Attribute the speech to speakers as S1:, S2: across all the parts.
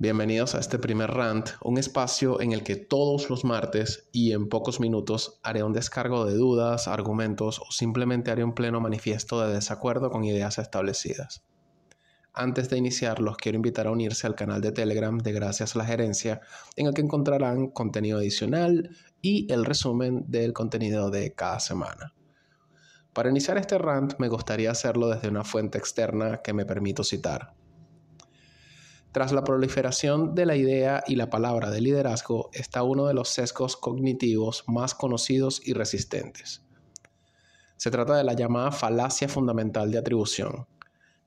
S1: Bienvenidos a este primer rant, un espacio en el que todos los martes y en pocos minutos haré un descargo de dudas, argumentos o simplemente haré un pleno manifiesto de desacuerdo con ideas establecidas. Antes de iniciar, los quiero invitar a unirse al canal de Telegram de Gracias a la Gerencia, en el que encontrarán contenido adicional y el resumen del contenido de cada semana. Para iniciar este rant me gustaría hacerlo desde una fuente externa que me permito citar. Tras la proliferación de la idea y la palabra de liderazgo está uno de los sesgos cognitivos más conocidos y resistentes. Se trata de la llamada falacia fundamental de atribución,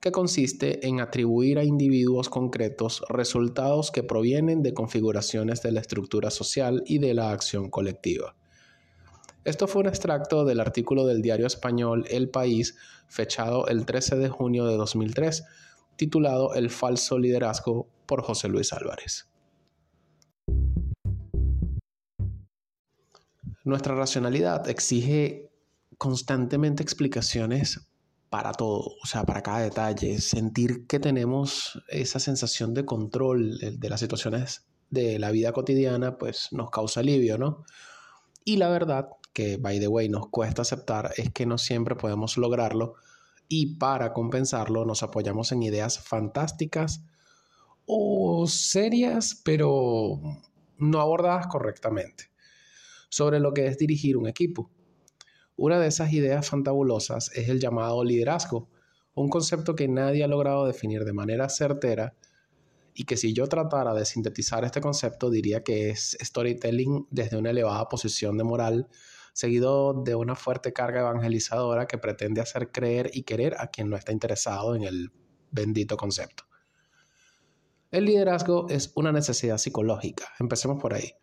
S1: que consiste en atribuir a individuos concretos resultados que provienen de configuraciones de la estructura social y de la acción colectiva. Esto fue un extracto del artículo del diario español El País, fechado el 13 de junio de 2003, titulado El falso liderazgo por José Luis Álvarez. Nuestra racionalidad exige constantemente explicaciones para todo, o sea, para cada detalle, sentir que tenemos esa sensación de control de las situaciones de la vida cotidiana, pues nos causa alivio, ¿no? Y la verdad que, by the way, nos cuesta aceptar es que no siempre podemos lograrlo y para compensarlo nos apoyamos en ideas fantásticas o serias, pero no abordadas correctamente, sobre lo que es dirigir un equipo. Una de esas ideas fantabulosas es el llamado liderazgo, un concepto que nadie ha logrado definir de manera certera y que si yo tratara de sintetizar este concepto diría que es storytelling desde una elevada posición de moral seguido de una fuerte carga evangelizadora que pretende hacer creer y querer a quien no está interesado en el bendito concepto. El liderazgo es una necesidad psicológica, empecemos por ahí.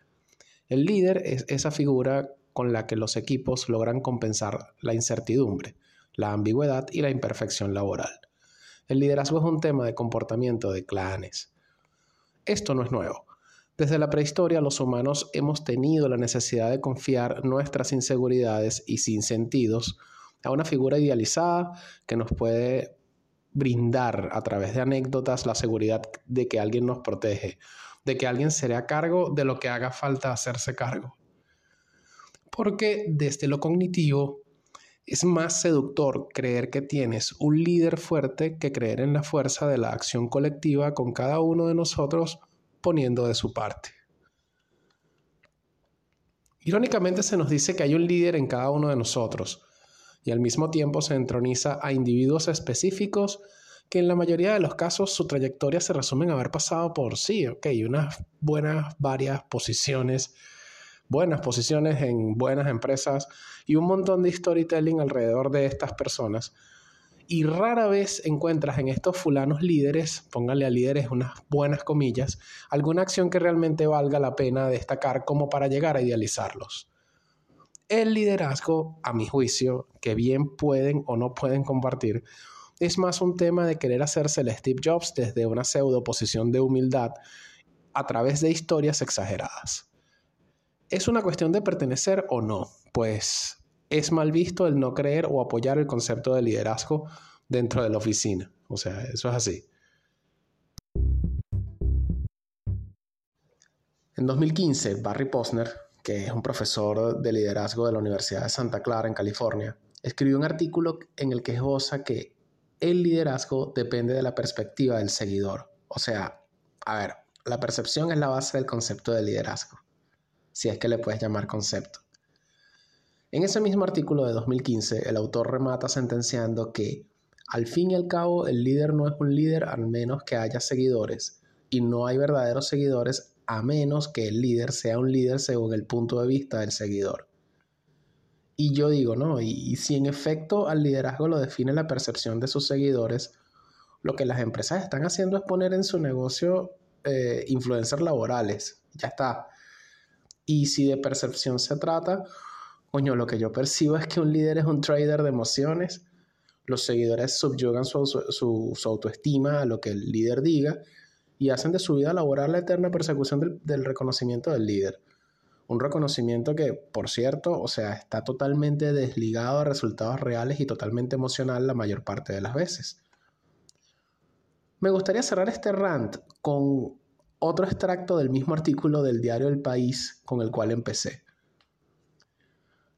S1: El líder es esa figura con la que los equipos logran compensar la incertidumbre, la ambigüedad y la imperfección laboral. El liderazgo es un tema de comportamiento de clanes. Esto no es nuevo. Desde la prehistoria los humanos hemos tenido la necesidad de confiar nuestras inseguridades y sin sentidos a una figura idealizada que nos puede brindar a través de anécdotas la seguridad de que alguien nos protege, de que alguien será a cargo de lo que haga falta hacerse cargo. Porque desde lo cognitivo es más seductor creer que tienes un líder fuerte que creer en la fuerza de la acción colectiva con cada uno de nosotros poniendo de su parte. Irónicamente se nos dice que hay un líder en cada uno de nosotros y al mismo tiempo se entroniza a individuos específicos que en la mayoría de los casos su trayectoria se resume en haber pasado por sí, ok, unas buenas varias posiciones, buenas posiciones en buenas empresas y un montón de storytelling alrededor de estas personas y rara vez encuentras en estos fulanos líderes, póngale a líderes unas buenas comillas, alguna acción que realmente valga la pena destacar como para llegar a idealizarlos. El liderazgo, a mi juicio, que bien pueden o no pueden compartir, es más un tema de querer hacerse el Steve Jobs desde una pseudo posición de humildad a través de historias exageradas. ¿Es una cuestión de pertenecer o no? Pues es mal visto el no creer o apoyar el concepto de liderazgo dentro de la oficina. O sea, eso es así. En 2015, Barry Posner, que es un profesor de liderazgo de la Universidad de Santa Clara en California, escribió un artículo en el que esboza que el liderazgo depende de la perspectiva del seguidor. O sea, a ver, la percepción es la base del concepto de liderazgo, si es que le puedes llamar concepto. En ese mismo artículo de 2015, el autor remata sentenciando que, al fin y al cabo, el líder no es un líder a menos que haya seguidores, y no hay verdaderos seguidores a menos que el líder sea un líder según el punto de vista del seguidor. Y yo digo, no, y, si en efecto al liderazgo lo define la percepción de sus seguidores, lo que las empresas están haciendo es poner en su negocio eh, influencers laborales. Ya está. Y si de percepción se trata, Coño, lo que yo percibo es que un líder es un trader de emociones. Los seguidores subyugan su, autoestima a lo que el líder diga y hacen de su vida laboral la eterna persecución del, reconocimiento del líder. Un reconocimiento que, por cierto, o sea, está totalmente desligado a resultados reales y totalmente emocional la mayor parte de las veces. Me gustaría cerrar este rant con otro extracto del mismo artículo del diario El País con el cual empecé.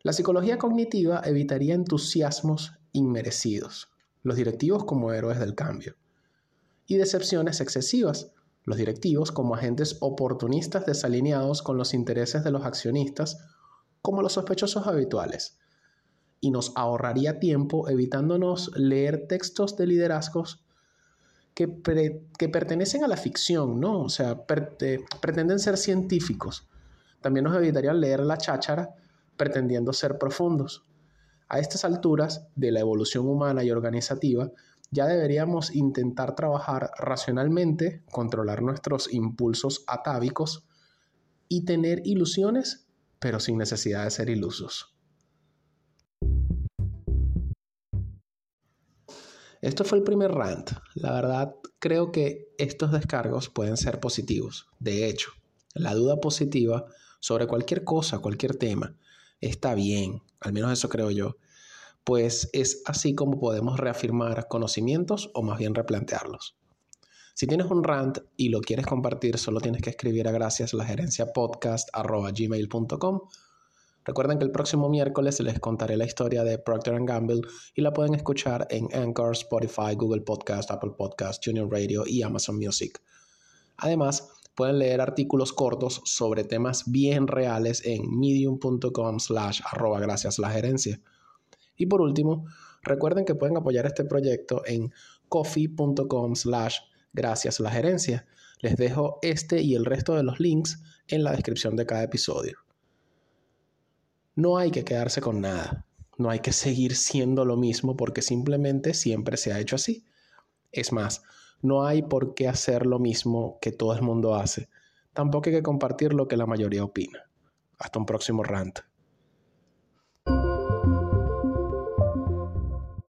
S1: La psicología cognitiva evitaría entusiasmos inmerecidos, los directivos como héroes del cambio, y decepciones excesivas, los directivos como agentes oportunistas desalineados con los intereses de los accionistas, como los sospechosos habituales, y nos ahorraría tiempo evitándonos leer textos de liderazgos que, pertenecen a la ficción, ¿no? O sea, pretenden ser científicos. También nos evitarían leer la cháchara pretendiendo ser profundos. A estas alturas de la evolución humana y organizativa, ya deberíamos intentar trabajar racionalmente, controlar nuestros impulsos atávicos y tener ilusiones, pero sin necesidad de ser ilusos. Esto fue el primer rant. La verdad, creo que estos descargos pueden ser positivos. De hecho, la duda positiva sobre cualquier cosa, cualquier tema, está bien, al menos eso creo yo, pues es así como podemos reafirmar conocimientos o más bien replantearlos. Si tienes un rant y lo quieres compartir, solo tienes que escribir a gracias la gerencia podcast gmail.com Recuerden que el próximo miércoles les contaré la historia de Procter Gamble y la pueden escuchar en Anchor, Spotify, Google Podcast, Apple Podcast, Junior Radio y Amazon Music. Además, pueden leer artículos cortos sobre temas bien reales en medium.com slash arroba gracias la gerencia. Y por último, recuerden que pueden apoyar este proyecto en coffee.com slash gracias la gerencia. Les dejo este y el resto de los links en la descripción de cada episodio. No hay que quedarse con nada. No hay que seguir siendo lo mismo porque simplemente siempre se ha hecho así. Es más, no hay por qué hacer lo mismo que todo el mundo hace. Tampoco hay que compartir lo que la mayoría opina. Hasta un próximo rant.